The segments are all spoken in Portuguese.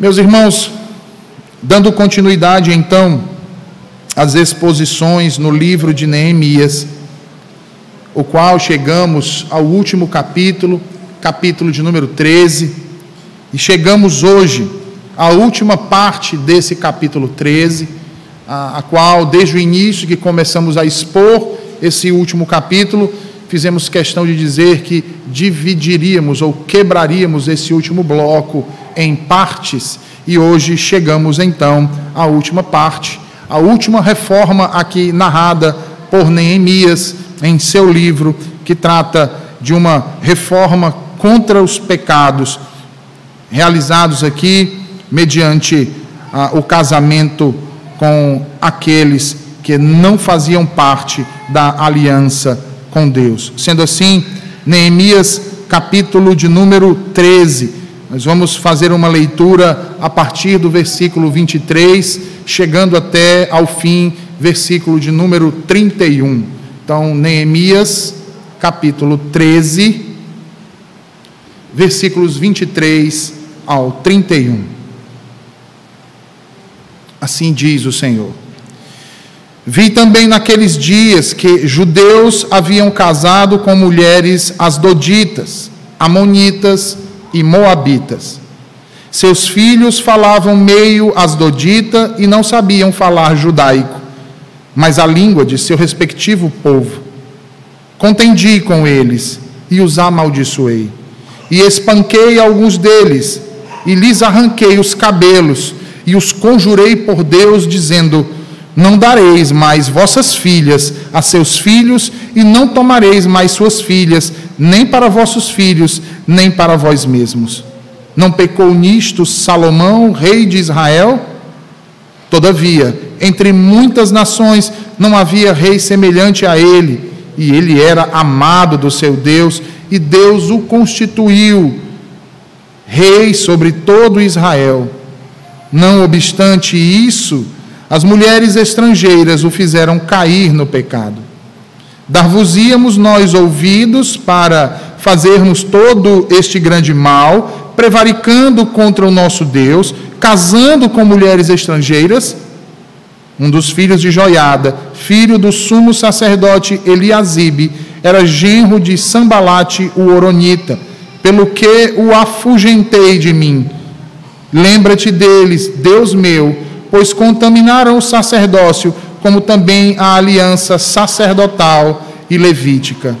Meus irmãos, dando continuidade então às exposições no livro de Neemias, o qual chegamos ao último capítulo, capítulo de número 13, e chegamos hoje à última parte desse capítulo 13, a, a qual, desde o início que começamos a expor esse último capítulo, fizemos questão de dizer que dividiríamos ou quebraríamos esse último bloco em partes e hoje chegamos então à última parte, a última reforma aqui narrada por Neemias em seu livro, que trata de uma reforma contra os pecados realizados aqui mediante ah, o casamento com aqueles que não faziam parte da aliança com Deus. Sendo assim, Neemias, capítulo de número 13. Nós vamos fazer uma leitura a partir do versículo 23, chegando até ao fim, versículo de número 31. Então, Neemias, capítulo 13, versículos 23 ao 31. Assim diz o Senhor. Vi também naqueles dias que judeus haviam casado com mulheres asdoditas, amonitas e moabitas. Seus filhos falavam meio asdodita e não sabiam falar judaico, mas a língua de seu respectivo povo. Contendi com eles e os amaldiçoei, e espanquei alguns deles, e lhes arranquei os cabelos, e os conjurei por Deus, dizendo: não dareis mais vossas filhas a seus filhos, e não tomareis mais suas filhas, nem para vossos filhos, nem para vós mesmos. Não pecou nisto Salomão, rei de Israel? Todavia, entre muitas nações não havia rei semelhante a ele, e ele era amado do seu Deus, e Deus o constituiu rei sobre todo Israel. Não obstante isso, as mulheres estrangeiras o fizeram cair no pecado. Dar-vos-íamos nós ouvidos para fazermos todo este grande mal, prevaricando contra o nosso Deus, casando com mulheres estrangeiras? Um dos filhos de Joiada, filho do sumo sacerdote Eliasibe, era genro de Sambalate o Oronita, pelo que o afugentei de mim. Lembra-te deles, Deus meu, pois contaminaram o sacerdócio, como também a aliança sacerdotal e levítica.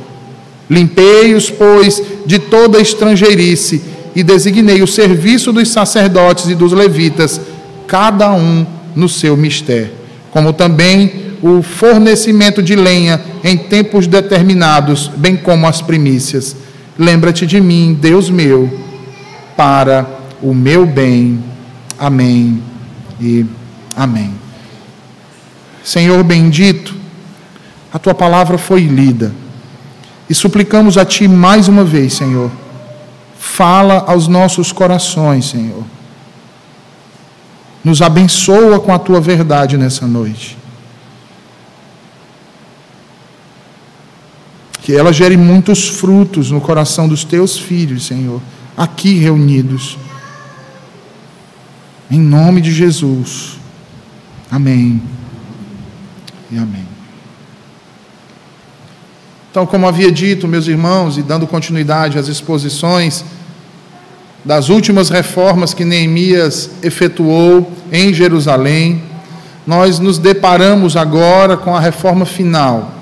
Limpei-os, pois, de toda estrangeirice e designei o serviço dos sacerdotes e dos levitas, cada um no seu mistério, como também o fornecimento de lenha em tempos determinados, bem como as primícias. Lembra-te de mim, Deus meu, para o meu bem. Amém. E Amém. Senhor bendito, a tua palavra foi lida e suplicamos a ti mais uma vez, Senhor. Fala aos nossos corações, Senhor. Nos abençoa com a tua verdade nessa noite. Que ela gere muitos frutos no coração dos teus filhos, Senhor, aqui reunidos. Em nome de Jesus. Amém. E amém. Então, como havia dito, meus irmãos, e dando continuidade às exposições das últimas reformas que Neemias efetuou em Jerusalém, nós nos deparamos agora com a reforma final.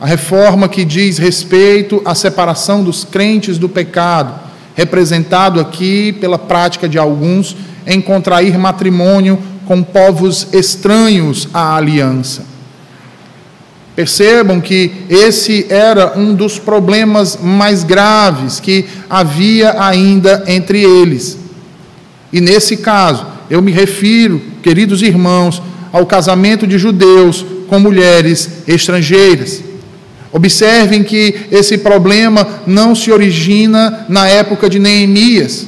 A reforma que diz respeito à separação dos crentes do pecado, representado aqui pela prática de alguns em contrair matrimônio com povos estranhos à aliança. Percebam que esse era um dos problemas mais graves que havia ainda entre eles. E nesse caso, eu me refiro, queridos irmãos, ao casamento de judeus com mulheres estrangeiras. Observem que esse problema não se origina na época de Neemias,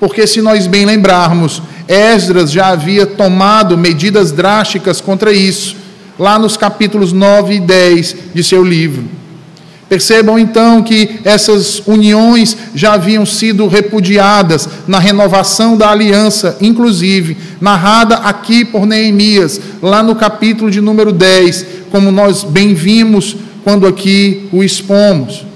porque se nós bem lembrarmos, Esdras já havia tomado medidas drásticas contra isso, lá nos capítulos 9 e 10 de seu livro. Percebam então que essas uniões já haviam sido repudiadas na renovação da aliança, inclusive narrada aqui por Neemias, lá no capítulo de número 10, como nós bem vimos quando aqui o expomos.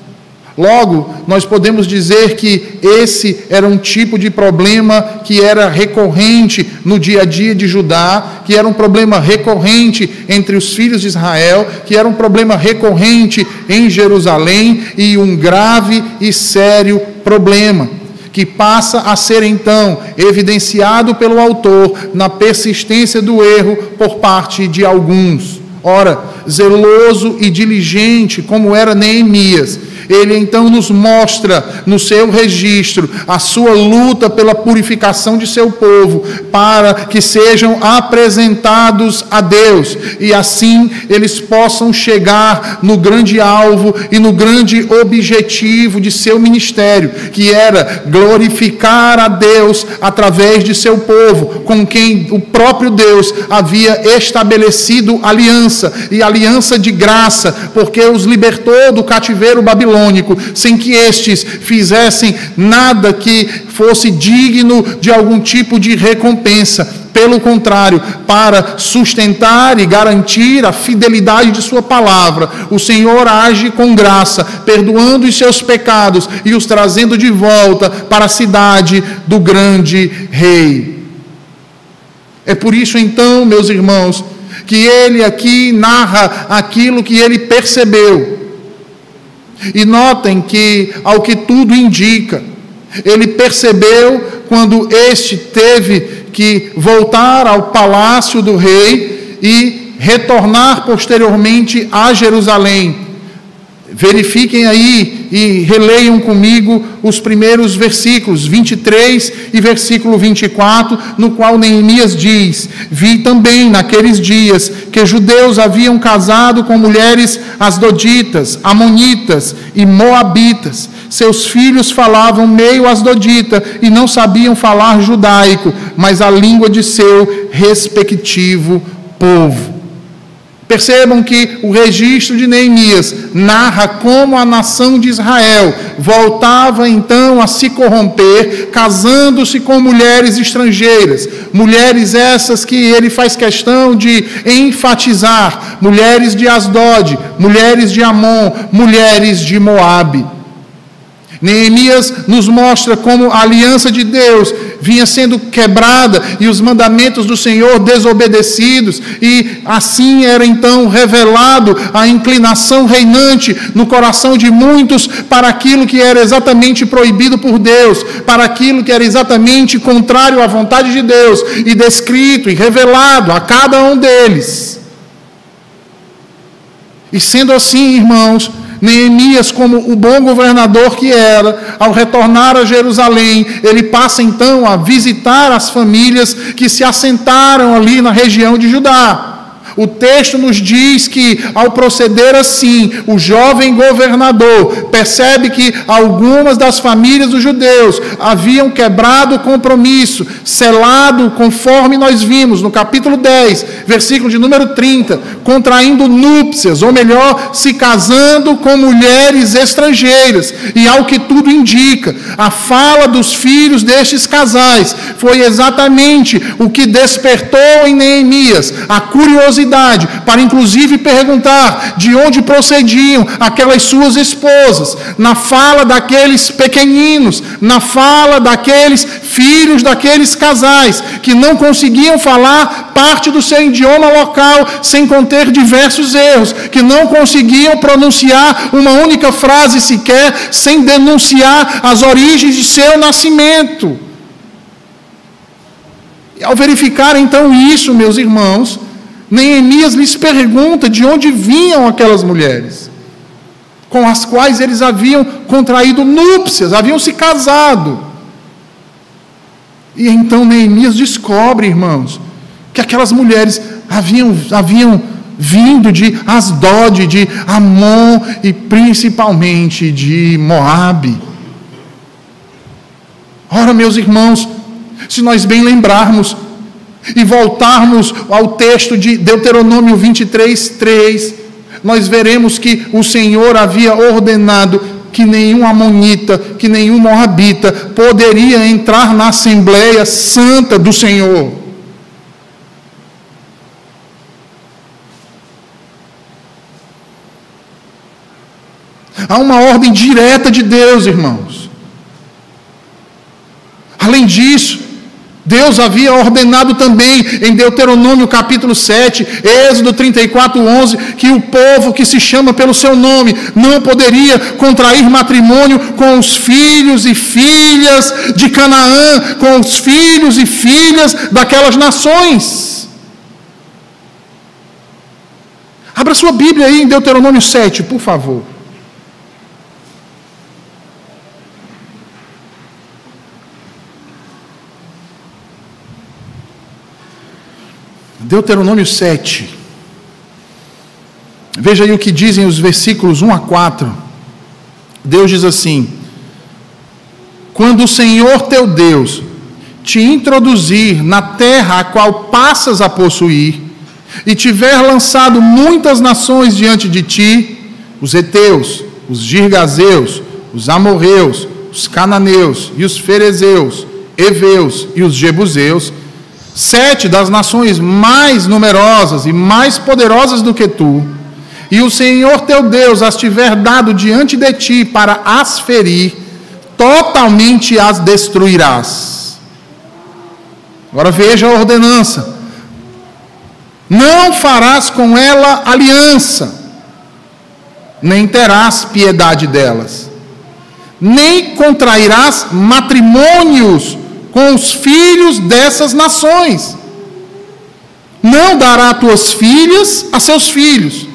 Logo, nós podemos dizer que esse era um tipo de problema que era recorrente no dia a dia de Judá, que era um problema recorrente entre os filhos de Israel, que era um problema recorrente em Jerusalém e um grave e sério problema que passa a ser então evidenciado pelo autor na persistência do erro por parte de alguns. Ora, zeloso e diligente como era Neemias, ele então nos mostra no seu registro a sua luta pela purificação de seu povo, para que sejam apresentados a Deus e assim eles possam chegar no grande alvo e no grande objetivo de seu ministério, que era glorificar a Deus através de seu povo, com quem o próprio Deus havia estabelecido aliança e aliança de graça, porque os libertou do cativeiro babilônico sem que estes fizessem nada que fosse digno de algum tipo de recompensa. Pelo contrário, para sustentar e garantir a fidelidade de Sua palavra, o Senhor age com graça, perdoando os seus pecados e os trazendo de volta para a cidade do grande Rei. É por isso, então, meus irmãos, que ele aqui narra aquilo que ele percebeu. E notem que, ao que tudo indica, ele percebeu quando este teve que voltar ao palácio do rei e retornar posteriormente a Jerusalém. Verifiquem aí e releiam comigo os primeiros versículos, 23 e versículo 24, no qual Neemias diz: Vi também naqueles dias que judeus haviam casado com mulheres asdoditas, amonitas e moabitas. Seus filhos falavam meio asdodita e não sabiam falar judaico, mas a língua de seu respectivo povo. Percebam que o registro de Neemias narra como a nação de Israel voltava então a se corromper, casando-se com mulheres estrangeiras, mulheres essas que ele faz questão de enfatizar, mulheres de Asdod, mulheres de Amon, mulheres de Moabe. Neemias nos mostra como a aliança de Deus vinha sendo quebrada e os mandamentos do Senhor desobedecidos, e assim era então revelado a inclinação reinante no coração de muitos para aquilo que era exatamente proibido por Deus, para aquilo que era exatamente contrário à vontade de Deus, e descrito e revelado a cada um deles. E sendo assim, irmãos, Neemias, como o bom governador que era, ao retornar a Jerusalém, ele passa então a visitar as famílias que se assentaram ali na região de Judá. O texto nos diz que, ao proceder assim, o jovem governador percebe que algumas das famílias dos judeus haviam quebrado o compromisso, selado, conforme nós vimos no capítulo 10, versículo de número 30, contraindo núpcias, ou melhor, se casando com mulheres estrangeiras. E ao que tudo indica, a fala dos filhos destes casais foi exatamente o que despertou em Neemias a curiosidade curiosidade, para inclusive perguntar de onde procediam aquelas suas esposas, na fala daqueles pequeninos, na fala daqueles filhos daqueles casais que não conseguiam falar parte do seu idioma local sem conter diversos erros, que não conseguiam pronunciar uma única frase sequer sem denunciar as origens de seu nascimento. E ao verificar então isso, meus irmãos, Neemias lhes pergunta de onde vinham aquelas mulheres, com as quais eles haviam contraído núpcias, haviam se casado. E então Neemias descobre, irmãos, que aquelas mulheres haviam, haviam vindo de Asdod, de Amon e principalmente de Moabe. Ora, meus irmãos, se nós bem lembrarmos, e voltarmos ao texto de Deuteronômio 23, 3, nós veremos que o Senhor havia ordenado que nenhum amonita, que nenhum moabita poderia entrar na Assembleia Santa do Senhor. Há uma ordem direta de Deus, irmãos. Além disso, Deus havia ordenado também em Deuteronômio capítulo 7, Êxodo 34, 11, que o povo que se chama pelo seu nome não poderia contrair matrimônio com os filhos e filhas de Canaã, com os filhos e filhas daquelas nações. Abra sua Bíblia aí em Deuteronômio 7, por favor. Deuteronômio 7. Veja aí o que dizem os versículos 1 a 4. Deus diz assim: Quando o Senhor teu Deus te introduzir na terra a qual passas a possuir, e tiver lançado muitas nações diante de ti, os heteus, os girgazeus, os amorreus, os cananeus e os ferezeus, heveus e os jebuseus, sete das nações mais numerosas e mais poderosas do que tu, e o Senhor teu Deus as tiver dado diante de ti para as ferir, totalmente as destruirás. Agora veja a ordenança: não farás com ela aliança, nem terás piedade delas, nem contrairás matrimônios com os filhos dessas nações. Não dará tuas filhas a seus filhos,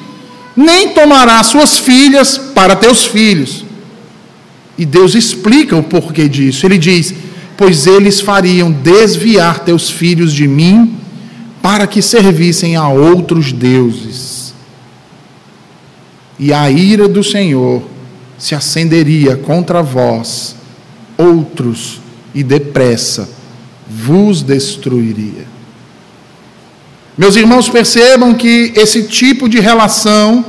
nem tomará suas filhas para teus filhos. E Deus explica o porquê disso. Ele diz: Pois eles fariam desviar teus filhos de mim, para que servissem a outros deuses. E a ira do Senhor se acenderia contra vós, outros e depressa vos destruiria. Meus irmãos, percebam que esse tipo de relação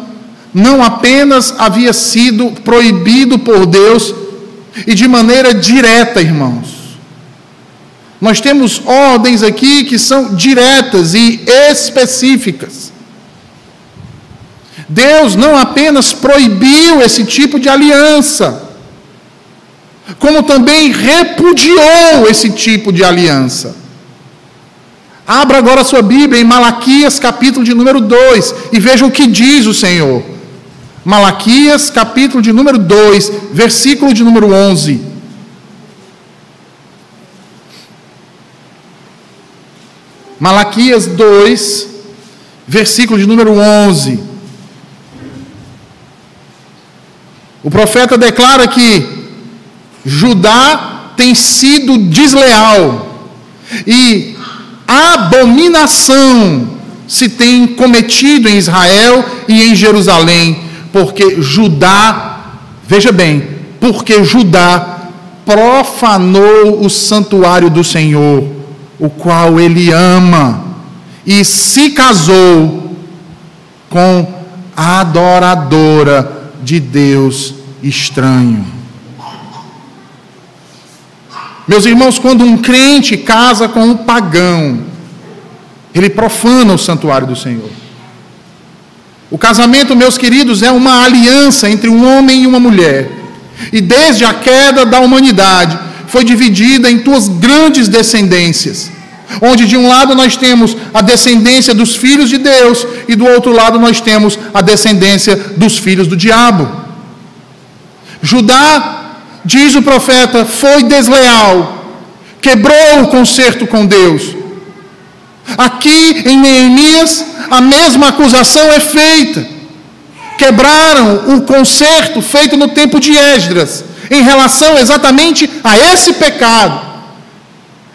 não apenas havia sido proibido por Deus e de maneira direta, irmãos. Nós temos ordens aqui que são diretas e específicas. Deus não apenas proibiu esse tipo de aliança, como também repudiou esse tipo de aliança. Abra agora a sua Bíblia em Malaquias, capítulo de número 2, e veja o que diz o Senhor. Malaquias, capítulo de número 2, versículo de número 11. Malaquias 2, versículo de número 11. O profeta declara que Judá tem sido desleal e abominação se tem cometido em Israel e em Jerusalém, porque Judá, veja bem, porque Judá profanou o santuário do Senhor, o qual ele ama, e se casou com a adoradora de Deus estranho. Meus irmãos, quando um crente casa com um pagão, ele profana o santuário do Senhor. O casamento, meus queridos, é uma aliança entre um homem e uma mulher. E desde a queda da humanidade, foi dividida em duas grandes descendências. Onde de um lado nós temos a descendência dos filhos de Deus, e do outro lado nós temos a descendência dos filhos do diabo. Judá diz o profeta, foi desleal, quebrou o concerto com Deus. Aqui em Neemias, a mesma acusação é feita. Quebraram o concerto feito no tempo de Esdras, em relação exatamente a esse pecado,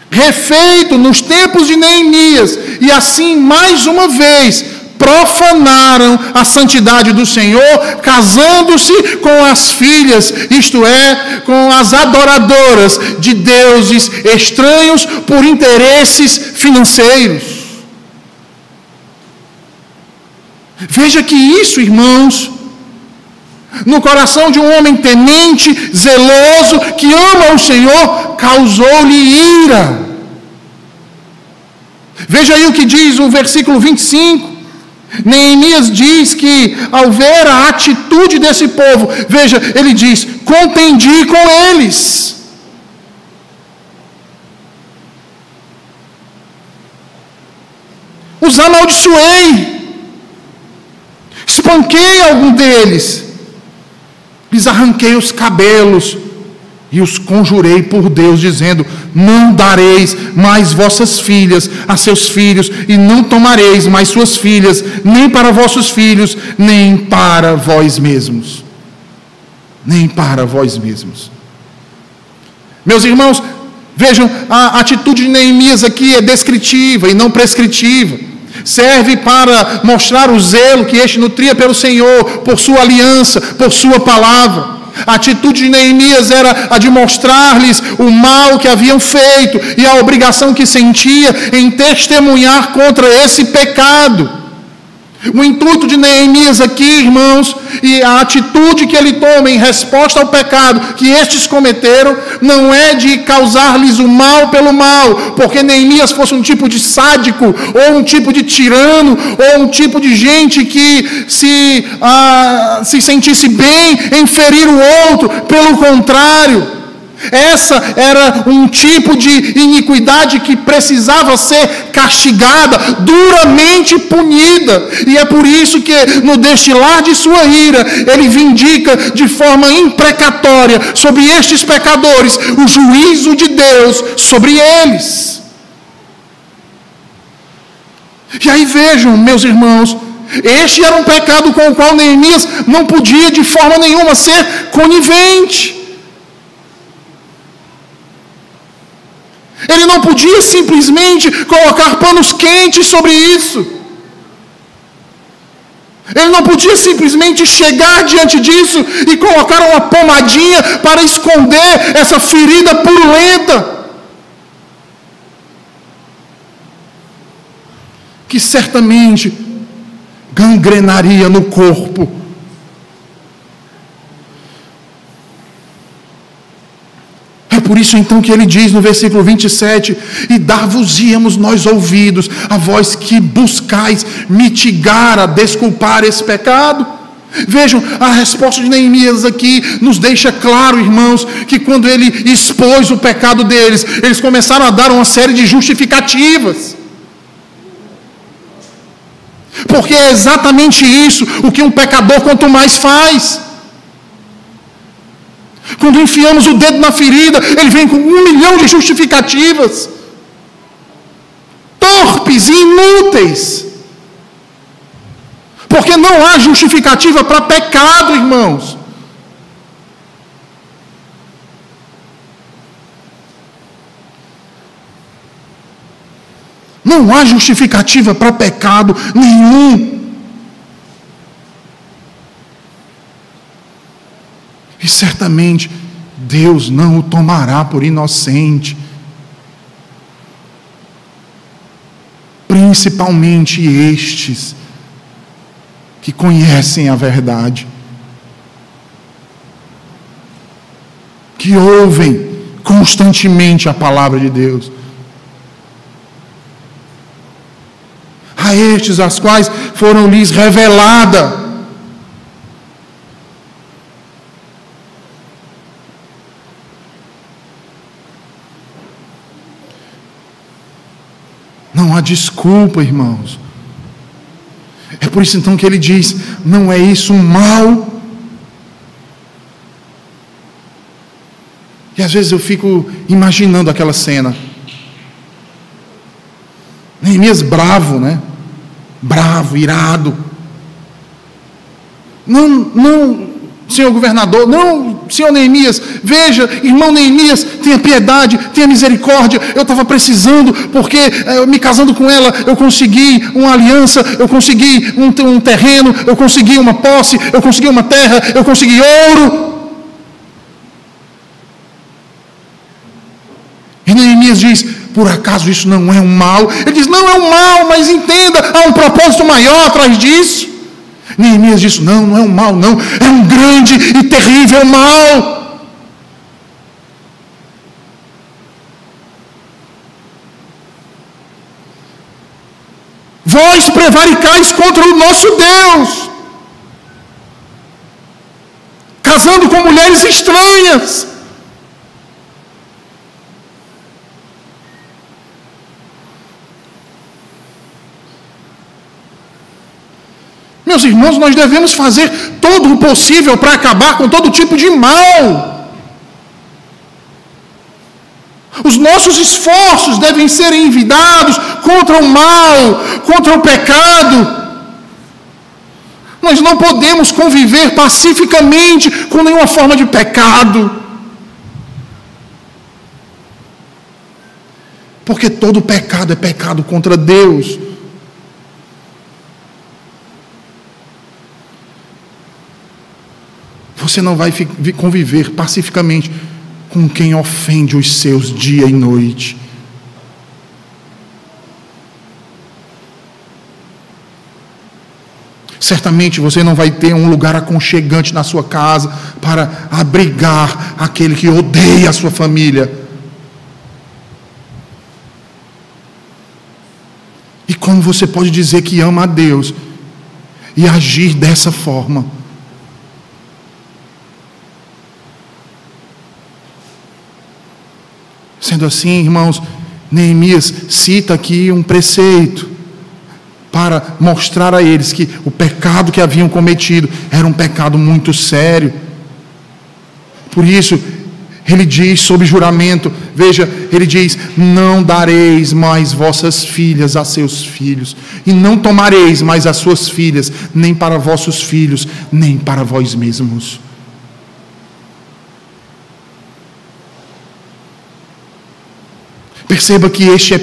refeito nos tempos de Neemias, e assim, mais uma vez, profanaram a santidade do Senhor, casando-se com as filhas, isto é, com as adoradoras de deuses estranhos por interesses financeiros. Veja que isso, irmãos, no coração de um homem temente, zeloso, que ama o Senhor, causou-lhe ira. Veja aí o que diz o versículo 25. Neemias diz que, ao ver a atitude desse povo, veja, ele diz: contendi com eles. Os amaldiçoei, espanquei algum deles, lhes arranquei os cabelos, e os conjurei por Deus, dizendo: Não dareis mais vossas filhas a seus filhos, e não tomareis mais suas filhas, nem para vossos filhos, nem para vós mesmos. Nem para vós mesmos. Meus irmãos, vejam, a atitude de Neemias aqui é descritiva e não prescritiva. Serve para mostrar o zelo que este nutria pelo Senhor, por sua aliança, por sua palavra. A atitude de Neemias era a de mostrar-lhes o mal que haviam feito e a obrigação que sentia em testemunhar contra esse pecado. O intuito de Neemias aqui, irmãos, e a atitude que ele toma em resposta ao pecado que estes cometeram, não é de causar-lhes o mal pelo mal, porque Neemias fosse um tipo de sádico, ou um tipo de tirano, ou um tipo de gente que se, ah, se sentisse bem em ferir o outro, pelo contrário. Essa era um tipo de iniquidade que precisava ser castigada, duramente punida. E é por isso que, no destilar de sua ira, ele vindica de forma imprecatória sobre estes pecadores o juízo de Deus sobre eles. E aí vejam, meus irmãos, este era um pecado com o qual Neemias não podia de forma nenhuma ser conivente. Ele não podia simplesmente colocar panos quentes sobre isso. Ele não podia simplesmente chegar diante disso e colocar uma pomadinha para esconder essa ferida purulenta. Que certamente gangrenaria no corpo por isso então que ele diz no versículo 27: E dar-vos-íamos nós ouvidos, a vós que buscais mitigar, a desculpar esse pecado. Vejam, a resposta de Neemias aqui nos deixa claro, irmãos, que quando ele expôs o pecado deles, eles começaram a dar uma série de justificativas. Porque é exatamente isso o que um pecador, quanto mais faz. Quando enfiamos o dedo na ferida, ele vem com um milhão de justificativas, torpes e inúteis. Porque não há justificativa para pecado, irmãos. Não há justificativa para pecado nenhum. E certamente Deus não o tomará por inocente. Principalmente estes que conhecem a verdade, que ouvem constantemente a palavra de Deus. A estes as quais foram lhes revelada desculpa, irmãos. É por isso então que ele diz: não é isso um mal? E às vezes eu fico imaginando aquela cena. Neemias bravo, né? Bravo, irado. Não, não senhor governador, não, senhor Neemias, veja, irmão Neemias, tenha piedade, tenha misericórdia. Eu estava precisando, porque eh, me casando com ela, eu consegui uma aliança, eu consegui um, um terreno, eu consegui uma posse, eu consegui uma terra, eu consegui ouro. E Neemias diz: por acaso isso não é um mal? Ele diz: não é um mal, mas entenda, há um propósito maior atrás disso. Neemias disse: Não, não é um mal, não, é um grande e terrível mal. Vós prevaricais contra o nosso Deus, casando com mulheres estranhas. Meus irmãos, nós devemos fazer todo o possível para acabar com todo tipo de mal. Os nossos esforços devem ser envidados contra o mal, contra o pecado. Nós não podemos conviver pacificamente com nenhuma forma de pecado. Porque todo pecado é pecado contra Deus. Você não vai conviver pacificamente com quem ofende os seus dia e noite. Certamente você não vai ter um lugar aconchegante na sua casa para abrigar aquele que odeia a sua família. E como você pode dizer que ama a Deus e agir dessa forma? Sendo assim, irmãos, Neemias cita aqui um preceito para mostrar a eles que o pecado que haviam cometido era um pecado muito sério. Por isso, ele diz sob juramento: veja, ele diz: Não dareis mais vossas filhas a seus filhos, e não tomareis mais as suas filhas, nem para vossos filhos, nem para vós mesmos. Perceba que este é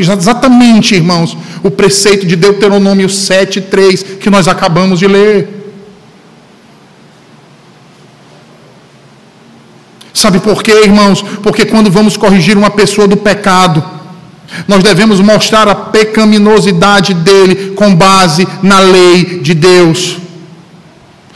exatamente, irmãos, o preceito de Deuteronômio 7:3 que nós acabamos de ler. Sabe por quê, irmãos? Porque quando vamos corrigir uma pessoa do pecado, nós devemos mostrar a pecaminosidade dele com base na lei de Deus,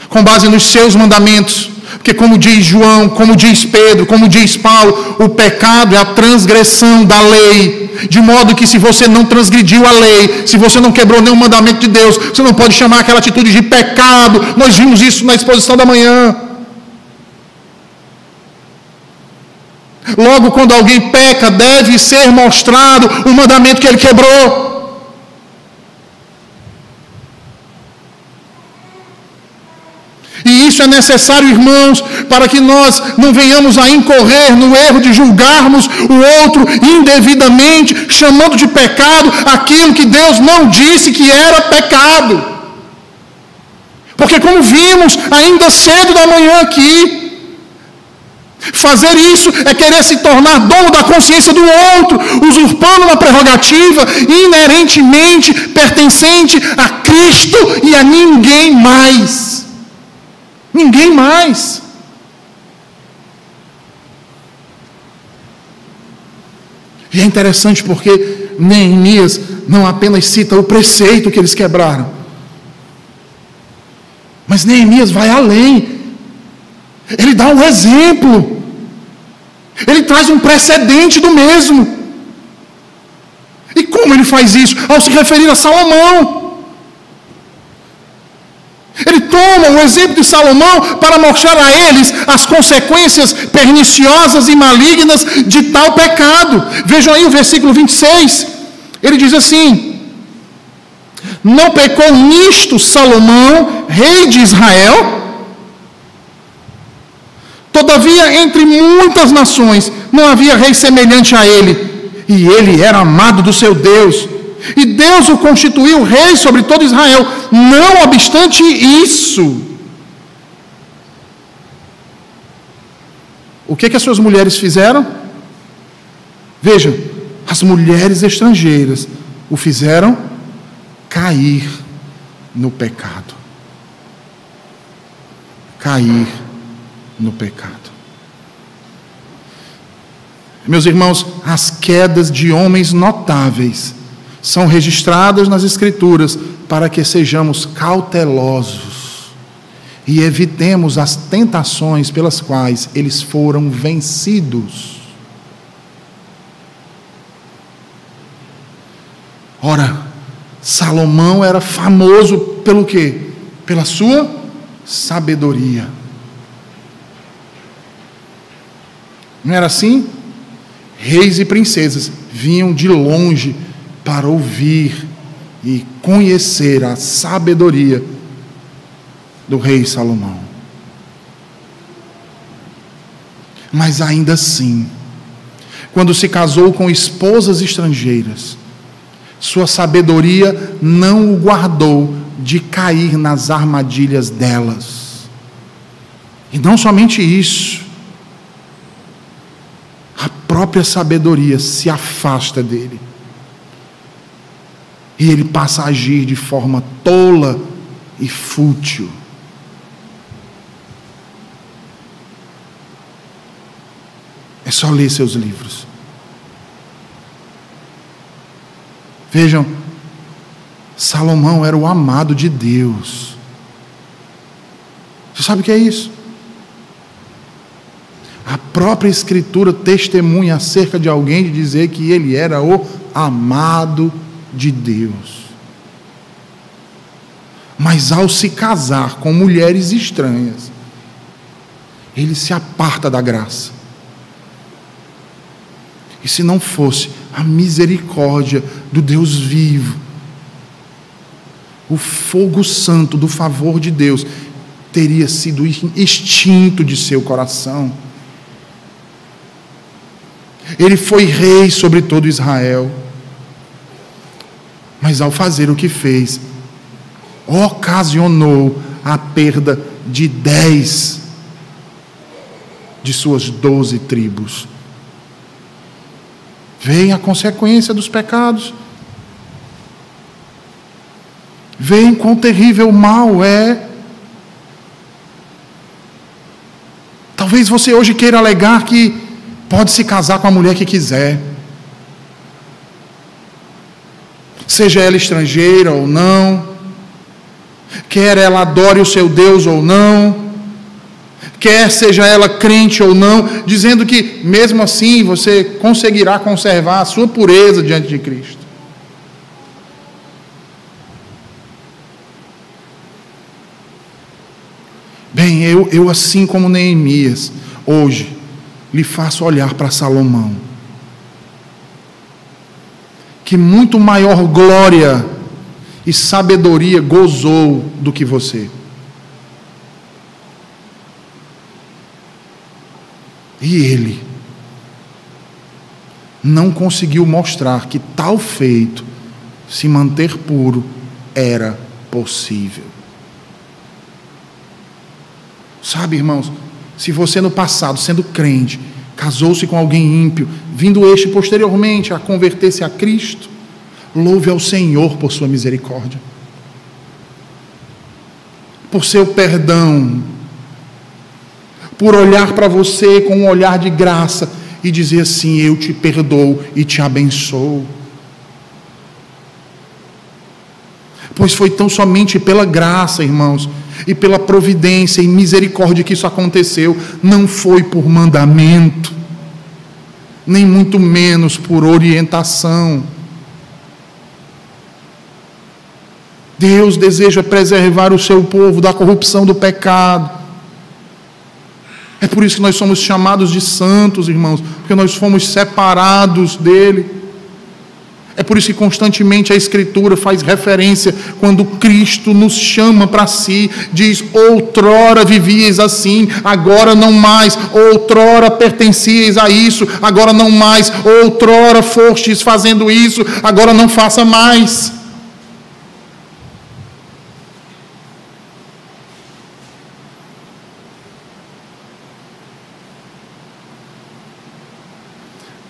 com base nos seus mandamentos. Porque, como diz João, como diz Pedro, como diz Paulo, o pecado é a transgressão da lei. De modo que, se você não transgrediu a lei, se você não quebrou nenhum mandamento de Deus, você não pode chamar aquela atitude de pecado. Nós vimos isso na exposição da manhã. Logo, quando alguém peca, deve ser mostrado o mandamento que ele quebrou. E isso é necessário, irmãos, para que nós não venhamos a incorrer no erro de julgarmos o outro indevidamente, chamando de pecado aquilo que Deus não disse que era pecado. Porque, como vimos ainda cedo da manhã aqui, Fazer isso é querer se tornar dono da consciência do outro, usurpando uma prerrogativa inerentemente pertencente a Cristo e a ninguém mais. Ninguém mais. E é interessante porque Neemias não apenas cita o preceito que eles quebraram, mas Neemias vai além. Ele dá um exemplo. Ele traz um precedente do mesmo. E como ele faz isso? Ao se referir a Salomão. Ele toma o exemplo de Salomão para mostrar a eles as consequências perniciosas e malignas de tal pecado. Vejam aí o versículo 26. Ele diz assim: Não pecou nisto Salomão, rei de Israel? Todavia, entre muitas nações, não havia rei semelhante a ele, e ele era amado do seu Deus e Deus o constituiu rei sobre todo Israel. Não obstante isso, o que, que as suas mulheres fizeram? Veja, as mulheres estrangeiras o fizeram cair no pecado. Cair no pecado. Meus irmãos, as quedas de homens notáveis são registradas nas Escrituras para que sejamos cautelosos e evitemos as tentações pelas quais eles foram vencidos. Ora, Salomão era famoso pelo quê? Pela sua sabedoria. Não era assim? Reis e princesas vinham de longe para ouvir e conhecer a sabedoria do rei Salomão. Mas ainda assim, quando se casou com esposas estrangeiras, sua sabedoria não o guardou de cair nas armadilhas delas. E não somente isso, a própria sabedoria se afasta dele. E ele passa a agir de forma tola e fútil. É só ler seus livros. Vejam, Salomão era o amado de Deus. Você sabe o que é isso? A própria Escritura testemunha acerca de alguém de dizer que ele era o amado de Deus. Mas ao se casar com mulheres estranhas, ele se aparta da graça. E se não fosse a misericórdia do Deus vivo, o fogo santo do favor de Deus teria sido extinto de seu coração. Ele foi rei sobre todo Israel. Mas ao fazer o que fez, ocasionou a perda de dez de suas doze tribos. Vem a consequência dos pecados. Vem quão terrível mal é. Talvez você hoje queira alegar que pode se casar com a mulher que quiser. Seja ela estrangeira ou não, quer ela adore o seu Deus ou não, quer seja ela crente ou não, dizendo que mesmo assim você conseguirá conservar a sua pureza diante de Cristo. Bem, eu, eu assim como Neemias, hoje, lhe faço olhar para Salomão. Que muito maior glória e sabedoria gozou do que você. E ele não conseguiu mostrar que tal feito, se manter puro, era possível. Sabe, irmãos, se você no passado, sendo crente, casou-se com alguém ímpio, vindo este posteriormente a converter-se a Cristo, louve ao Senhor por sua misericórdia, por seu perdão, por olhar para você com um olhar de graça e dizer assim: Eu te perdoo e te abençoo. Pois foi tão somente pela graça, irmãos, e pela providência e misericórdia que isso aconteceu, não foi por mandamento, nem muito menos por orientação. Deus deseja preservar o seu povo da corrupção do pecado. É por isso que nós somos chamados de santos, irmãos, porque nós fomos separados dele. É por isso que constantemente a Escritura faz referência quando Cristo nos chama para si, diz: outrora vivíeis assim, agora não mais, outrora pertencieis a isso, agora não mais, outrora fostes fazendo isso, agora não faça mais.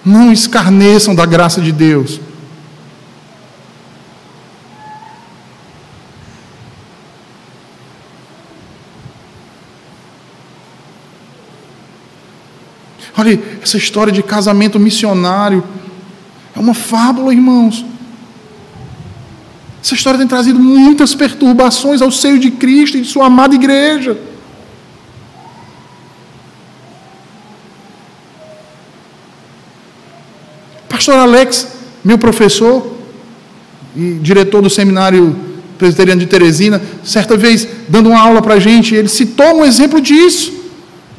Não escarneçam da graça de Deus. Olha, essa história de casamento missionário é uma fábula, irmãos. Essa história tem trazido muitas perturbações ao seio de Cristo e de sua amada igreja. Pastor Alex, meu professor e diretor do seminário presbiteriano de Teresina, certa vez dando uma aula para a gente, ele citou um exemplo disso,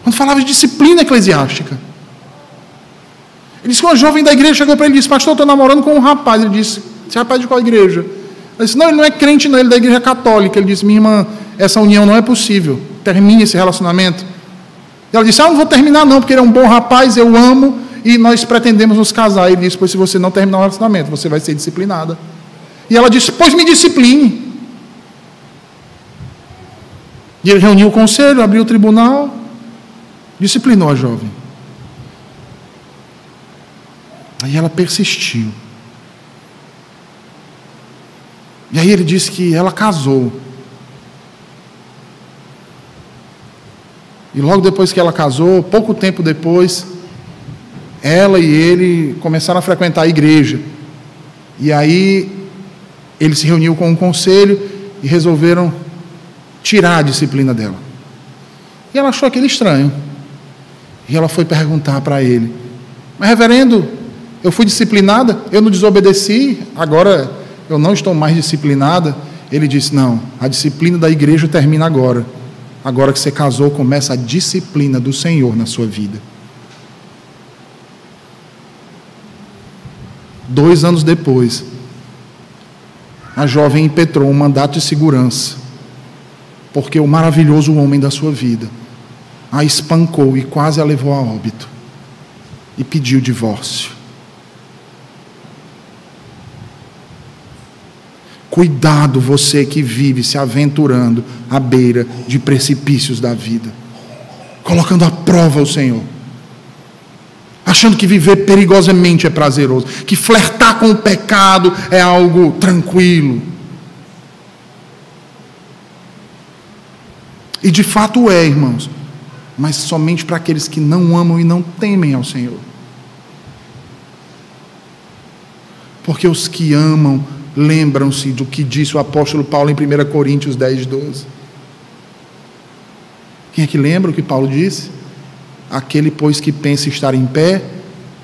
quando falava de disciplina eclesiástica. Ele disse que uma jovem da igreja chegou para ele e disse: Pastor, estou namorando com um rapaz. Ele disse: Esse rapaz de qual igreja? Ele disse: Não, ele não é crente, não, ele é da igreja católica. Ele disse: Minha irmã, essa união não é possível. Termine esse relacionamento. E ela disse: Ah, não vou terminar, não, porque ele é um bom rapaz, eu amo e nós pretendemos nos casar. Ele disse: Pois se você não terminar o relacionamento, você vai ser disciplinada. E ela disse: Pois me discipline. E ele reuniu o conselho, abriu o tribunal, disciplinou a jovem. Aí ela persistiu. E aí ele disse que ela casou. E logo depois que ela casou, pouco tempo depois, ela e ele começaram a frequentar a igreja. E aí ele se reuniu com um conselho e resolveram tirar a disciplina dela. E ela achou aquele estranho. E ela foi perguntar para ele: Mas, reverendo, eu fui disciplinada, eu não desobedeci, agora eu não estou mais disciplinada. Ele disse: Não, a disciplina da igreja termina agora. Agora que você casou, começa a disciplina do Senhor na sua vida. Dois anos depois, a jovem impetrou um mandato de segurança, porque o maravilhoso homem da sua vida a espancou e quase a levou a óbito, e pediu divórcio. Cuidado você que vive se aventurando à beira de precipícios da vida, colocando à prova o Senhor achando que viver perigosamente é prazeroso, que flertar com o pecado é algo tranquilo. E de fato é, irmãos, mas somente para aqueles que não amam e não temem ao Senhor. Porque os que amam lembram-se do que disse o apóstolo Paulo em 1 Coríntios 10, 12. Quem é que lembra o que Paulo disse? Aquele, pois, que pensa estar em pé,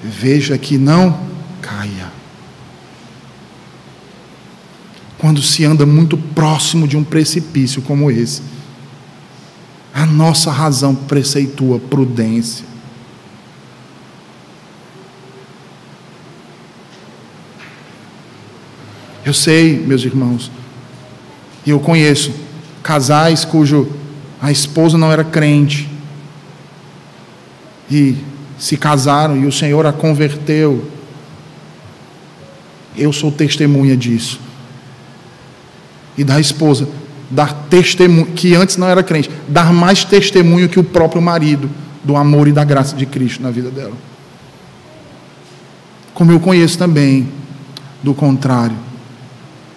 veja que não caia. Quando se anda muito próximo de um precipício como esse, a nossa razão preceitua prudência. Eu sei, meus irmãos, e eu conheço casais cujo a esposa não era crente, e se casaram e o Senhor a converteu. Eu sou testemunha disso. E da esposa, dar testemunho, que antes não era crente, dar mais testemunho que o próprio marido do amor e da graça de Cristo na vida dela. Como eu conheço também, do contrário,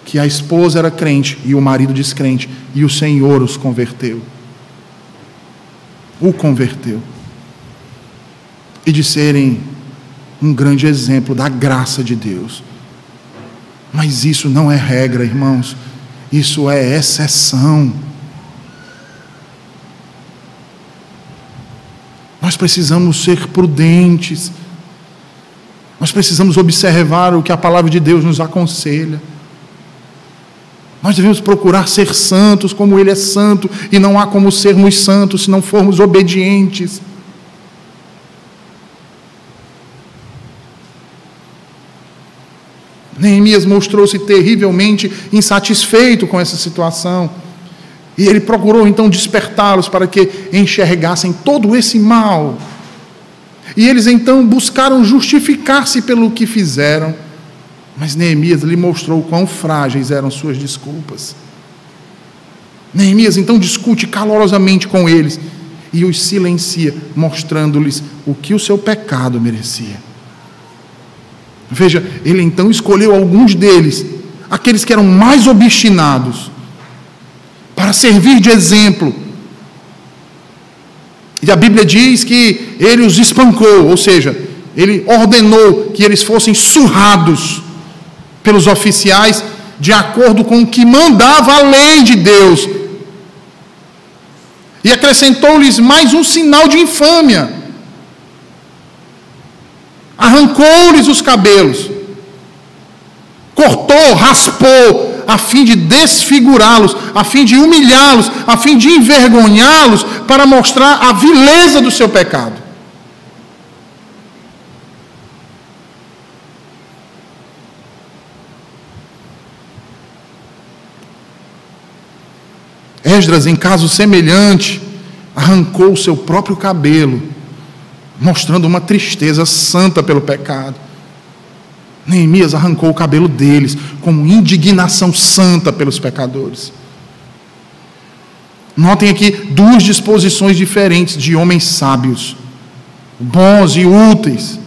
que a esposa era crente e o marido descrente, e o Senhor os converteu. O converteu e de serem um grande exemplo da graça de Deus. Mas isso não é regra, irmãos, isso é exceção. Nós precisamos ser prudentes, nós precisamos observar o que a palavra de Deus nos aconselha. Nós devemos procurar ser santos como Ele é santo, e não há como sermos santos se não formos obedientes. Neemias mostrou-se terrivelmente insatisfeito com essa situação. E ele procurou então despertá-los para que enxergassem todo esse mal. E eles então buscaram justificar-se pelo que fizeram. Mas Neemias lhe mostrou quão frágeis eram suas desculpas. Neemias então discute calorosamente com eles e os silencia, mostrando-lhes o que o seu pecado merecia. Veja, ele então escolheu alguns deles, aqueles que eram mais obstinados, para servir de exemplo. E a Bíblia diz que ele os espancou, ou seja, ele ordenou que eles fossem surrados pelos oficiais de acordo com o que mandava a lei de Deus. E acrescentou-lhes mais um sinal de infâmia. Arrancou-lhes os cabelos, cortou, raspou, a fim de desfigurá-los, a fim de humilhá-los, a fim de envergonhá-los, para mostrar a vileza do seu pecado. Esdras, em caso semelhante, arrancou o seu próprio cabelo, mostrando uma tristeza santa pelo pecado. Neemias arrancou o cabelo deles, como indignação santa pelos pecadores. Notem aqui duas disposições diferentes de homens sábios, bons e úteis,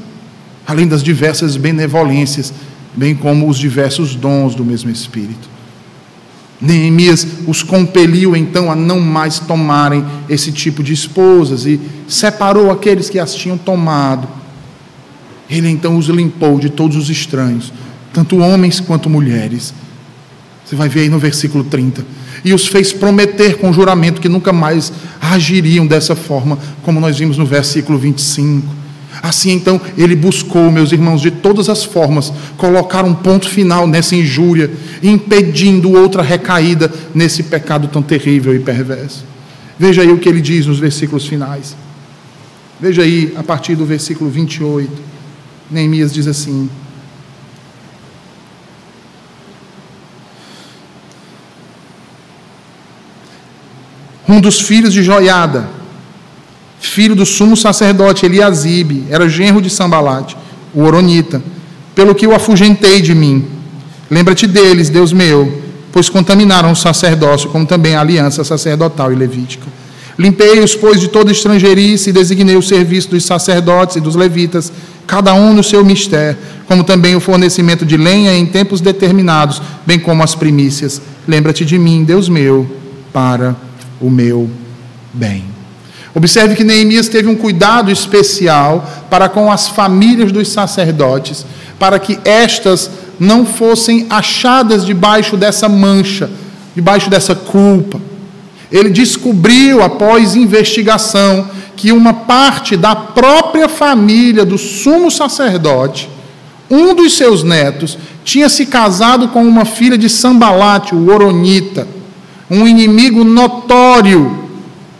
além das diversas benevolências, bem como os diversos dons do mesmo Espírito. Neemias os compeliu então a não mais tomarem esse tipo de esposas e separou aqueles que as tinham tomado. Ele então os limpou de todos os estranhos, tanto homens quanto mulheres. Você vai ver aí no versículo 30. E os fez prometer com juramento que nunca mais agiriam dessa forma, como nós vimos no versículo 25. Assim então ele buscou, meus irmãos, de todas as formas, colocar um ponto final nessa injúria, impedindo outra recaída nesse pecado tão terrível e perverso. Veja aí o que ele diz nos versículos finais. Veja aí, a partir do versículo 28, Neemias diz assim: Um dos filhos de Joiada, filho do sumo sacerdote Eliasibe, era genro de Sambalate, o Oronita, pelo que o afugentei de mim. Lembra-te deles, Deus meu, pois contaminaram o sacerdócio, como também a aliança sacerdotal e levítica. Limpei-os, pois, de toda estrangeirice e designei o serviço dos sacerdotes e dos levitas, cada um no seu mistério, como também o fornecimento de lenha em tempos determinados, bem como as primícias. Lembra-te de mim, Deus meu, para o meu bem. Observe que Neemias teve um cuidado especial para com as famílias dos sacerdotes, para que estas não fossem achadas debaixo dessa mancha, debaixo dessa culpa. Ele descobriu, após investigação, que uma parte da própria família do sumo sacerdote, um dos seus netos, tinha se casado com uma filha de Sambalate, o Oronita, um inimigo notório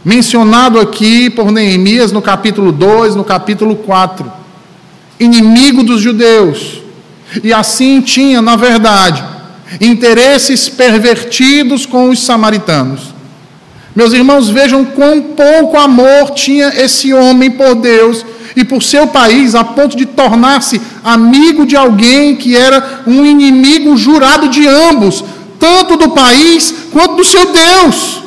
mencionado aqui por Neemias no capítulo 2, no capítulo 4. Inimigo dos judeus. E assim tinha, na verdade, interesses pervertidos com os samaritanos. Meus irmãos, vejam quão pouco amor tinha esse homem por Deus e por seu país, a ponto de tornar-se amigo de alguém que era um inimigo jurado de ambos, tanto do país quanto do seu Deus.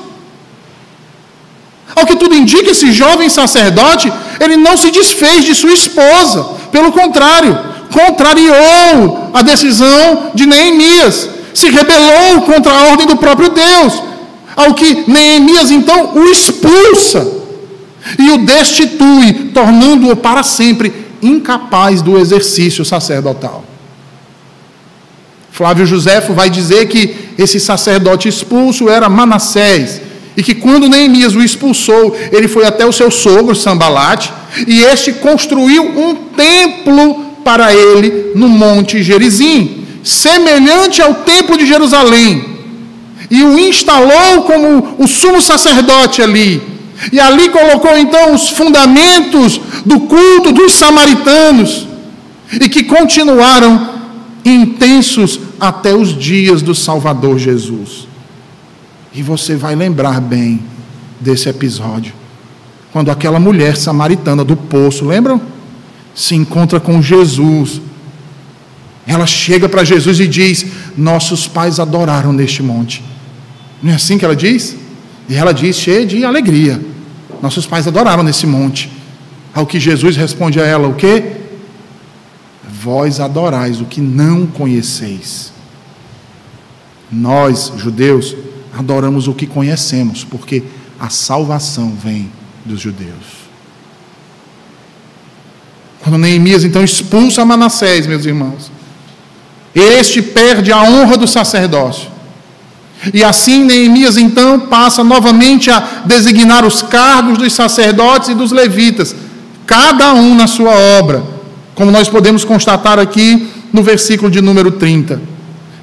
Ao que tudo indica, esse jovem sacerdote, ele não se desfez de sua esposa, pelo contrário, contrariou a decisão de Neemias, se rebelou contra a ordem do próprio Deus. Ao que Neemias então o expulsa e o destitui, tornando-o para sempre incapaz do exercício sacerdotal. Flávio Josefo vai dizer que esse sacerdote expulso era Manassés, e que quando Neemias o expulsou, ele foi até o seu sogro Sambalate, e este construiu um templo para ele no monte Gerizim, semelhante ao templo de Jerusalém, e o instalou como o sumo sacerdote ali. E ali colocou então os fundamentos do culto dos samaritanos, e que continuaram intensos até os dias do Salvador Jesus. E você vai lembrar bem desse episódio. Quando aquela mulher samaritana do poço, lembram? Se encontra com Jesus. Ela chega para Jesus e diz: Nossos pais adoraram neste monte. Não é assim que ela diz? E ela diz, cheia de alegria: Nossos pais adoraram nesse monte. Ao que Jesus responde a ela: O que? Vós adorais o que não conheceis. Nós, judeus, adoramos o que conhecemos, porque a salvação vem dos judeus. Quando Neemias então expulsa Manassés, meus irmãos, Este perde a honra do sacerdócio. E assim Neemias então passa novamente a designar os cargos dos sacerdotes e dos levitas, cada um na sua obra, como nós podemos constatar aqui no versículo de número 30.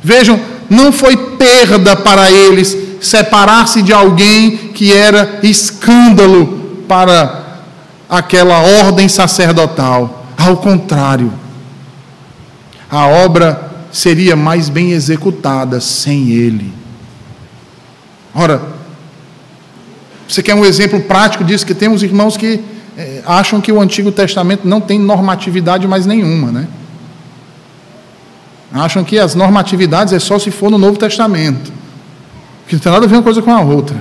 Vejam, não foi perda para eles separar-se de alguém que era escândalo para aquela ordem sacerdotal. Ao contrário, a obra seria mais bem executada sem ele. Ora, você quer um exemplo prático disso? Que temos irmãos que é, acham que o Antigo Testamento não tem normatividade mais nenhuma, né? Acham que as normatividades é só se for no Novo Testamento. Que não tem nada a ver uma coisa com a outra.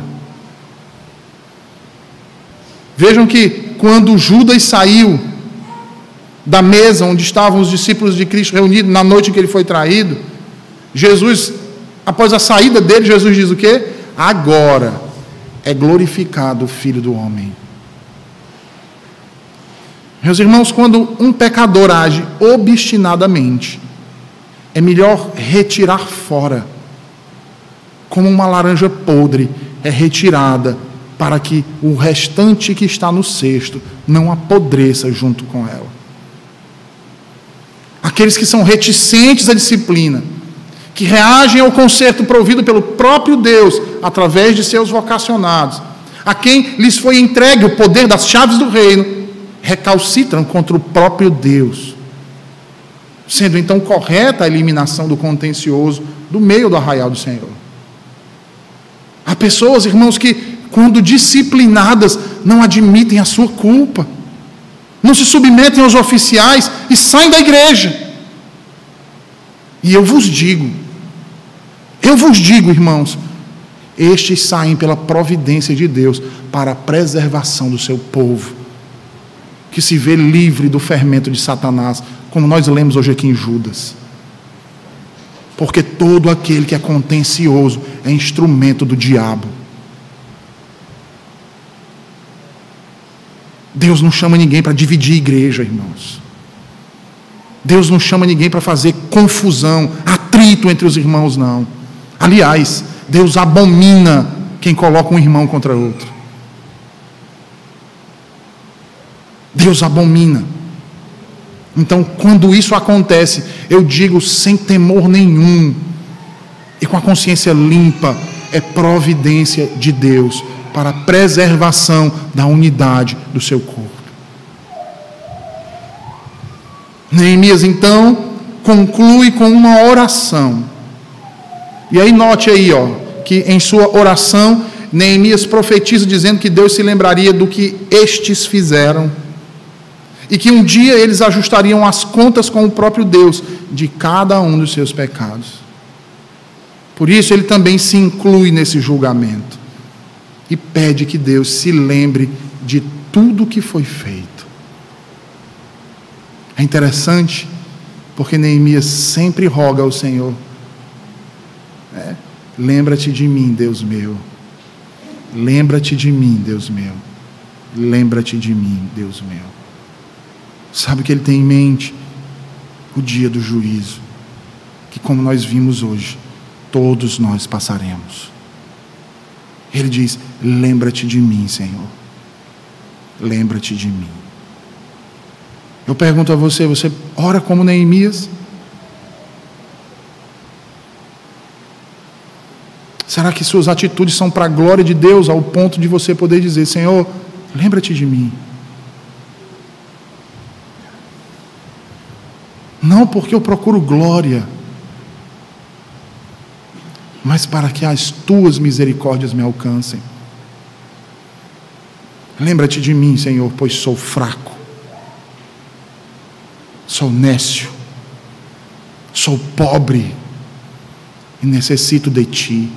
Vejam que quando Judas saiu da mesa onde estavam os discípulos de Cristo reunidos na noite em que ele foi traído, Jesus, após a saída dele, Jesus diz o quê? Agora é glorificado o Filho do Homem. Meus irmãos, quando um pecador age obstinadamente, é melhor retirar fora, como uma laranja podre é retirada para que o restante que está no cesto não apodreça junto com ela. Aqueles que são reticentes à disciplina, que reagem ao conserto provido pelo próprio Deus através de seus vocacionados, a quem lhes foi entregue o poder das chaves do reino, recalcitram contra o próprio Deus, sendo então correta a eliminação do contencioso do meio do arraial do Senhor. Há pessoas, irmãos, que, quando disciplinadas, não admitem a sua culpa, não se submetem aos oficiais e saem da igreja. E eu vos digo, eu vos digo, irmãos, estes saem pela providência de Deus para a preservação do seu povo que se vê livre do fermento de Satanás, como nós lemos hoje aqui em Judas. Porque todo aquele que é contencioso é instrumento do diabo. Deus não chama ninguém para dividir igreja, irmãos. Deus não chama ninguém para fazer confusão, atrito entre os irmãos, não. Aliás, Deus abomina quem coloca um irmão contra outro. Deus abomina. Então, quando isso acontece, eu digo sem temor nenhum e com a consciência limpa, é providência de Deus para a preservação da unidade do seu corpo. Neemias então conclui com uma oração. E aí note aí, ó, que em sua oração Neemias profetiza dizendo que Deus se lembraria do que estes fizeram e que um dia eles ajustariam as contas com o próprio Deus de cada um dos seus pecados. Por isso ele também se inclui nesse julgamento e pede que Deus se lembre de tudo que foi feito. É interessante porque Neemias sempre roga ao Senhor: é, lembra-te de mim, Deus meu. Lembra-te de mim, Deus meu. Lembra-te de mim, Deus meu. Sabe o que ele tem em mente? O dia do juízo, que, como nós vimos hoje, todos nós passaremos. Ele diz: Lembra-te de mim, Senhor. Lembra-te de mim. Eu pergunto a você: você ora como Neemias? Será que suas atitudes são para a glória de Deus, ao ponto de você poder dizer: Senhor, lembra-te de mim? Não porque eu procuro glória, mas para que as tuas misericórdias me alcancem. Lembra-te de mim, Senhor, pois sou fraco, sou nécio, sou pobre e necessito de ti.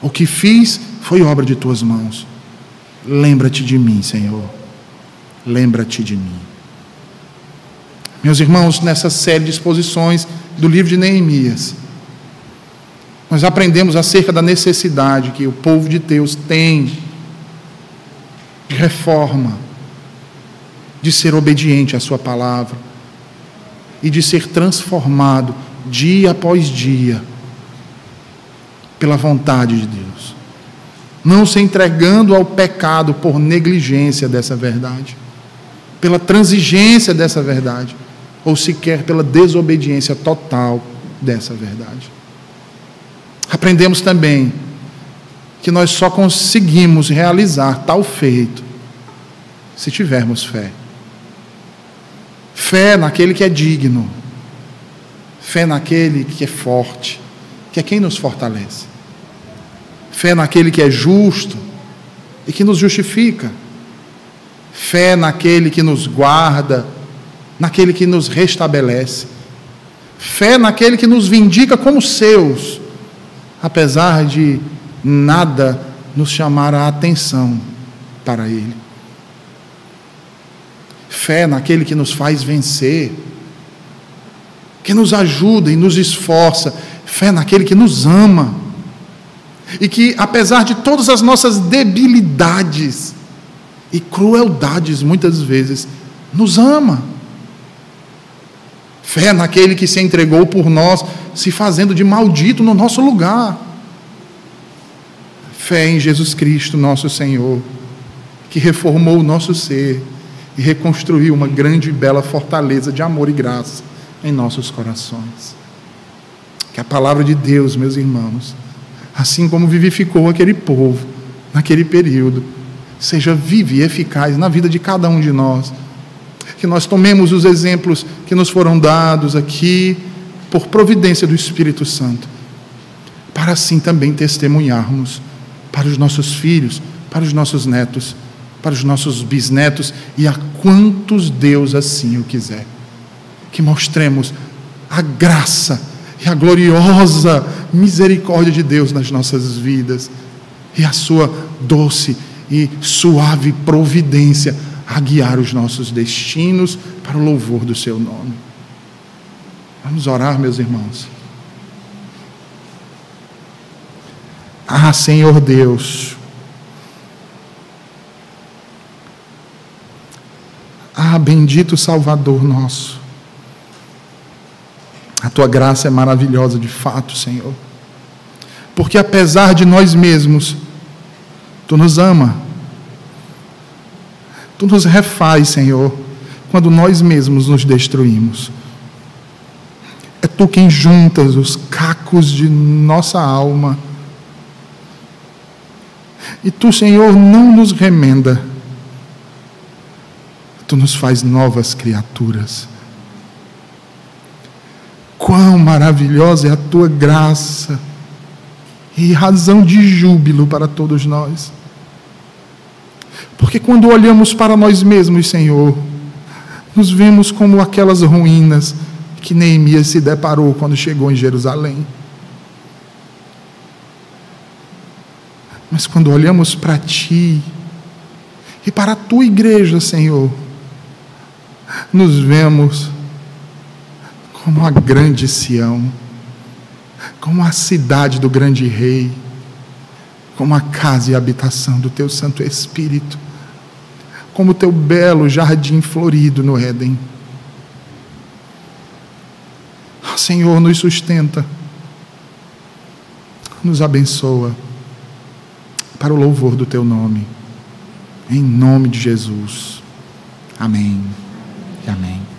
O que fiz foi obra de tuas mãos. Lembra-te de mim, Senhor. Lembra-te de mim. Meus irmãos, nessa série de exposições do livro de Neemias, nós aprendemos acerca da necessidade que o povo de Deus tem de reforma, de ser obediente à Sua palavra e de ser transformado dia após dia pela vontade de Deus. Não se entregando ao pecado por negligência dessa verdade, pela transigência dessa verdade, ou sequer pela desobediência total dessa verdade. Aprendemos também que nós só conseguimos realizar tal feito se tivermos fé. Fé naquele que é digno, fé naquele que é forte, que é quem nos fortalece. Fé naquele que é justo e que nos justifica. Fé naquele que nos guarda, naquele que nos restabelece. Fé naquele que nos vindica como seus, apesar de nada nos chamar a atenção para Ele. Fé naquele que nos faz vencer, que nos ajuda e nos esforça. Fé naquele que nos ama e que, apesar de todas as nossas debilidades e crueldades, muitas vezes, nos ama. Fé naquele que se entregou por nós, se fazendo de maldito no nosso lugar. Fé em Jesus Cristo, nosso Senhor, que reformou o nosso ser e reconstruiu uma grande e bela fortaleza de amor e graça em nossos corações. Que a palavra de Deus, meus irmãos, assim como vivificou aquele povo naquele período, seja viva e eficaz na vida de cada um de nós. Que nós tomemos os exemplos que nos foram dados aqui por providência do Espírito Santo, para assim também testemunharmos para os nossos filhos, para os nossos netos, para os nossos bisnetos e a quantos Deus assim o quiser. Que mostremos a graça e a gloriosa misericórdia de Deus nas nossas vidas e a sua doce e suave providência a guiar os nossos destinos para o louvor do seu nome. Vamos orar, meus irmãos. Ah, Senhor Deus. Ah, bendito Salvador nosso. A tua graça é maravilhosa de fato, Senhor. Porque apesar de nós mesmos, tu nos ama. Tu nos refaz, Senhor, quando nós mesmos nos destruímos. É tu quem juntas os cacos de nossa alma e tu, Senhor, não nos remenda. Tu nos faz novas criaturas. Quão maravilhosa é a tua graça e razão de júbilo para todos nós. Porque quando olhamos para nós mesmos, Senhor, nos vemos como aquelas ruínas que Neemias se deparou quando chegou em Jerusalém. Mas quando olhamos para Ti e para a Tua igreja, Senhor, nos vemos como a grande Sião, como a cidade do grande Rei, como a casa e a habitação do Teu Santo Espírito, como o Teu belo jardim florido no Éden. Senhor, nos sustenta, nos abençoa para o louvor do teu nome. Em nome de Jesus. Amém e amém.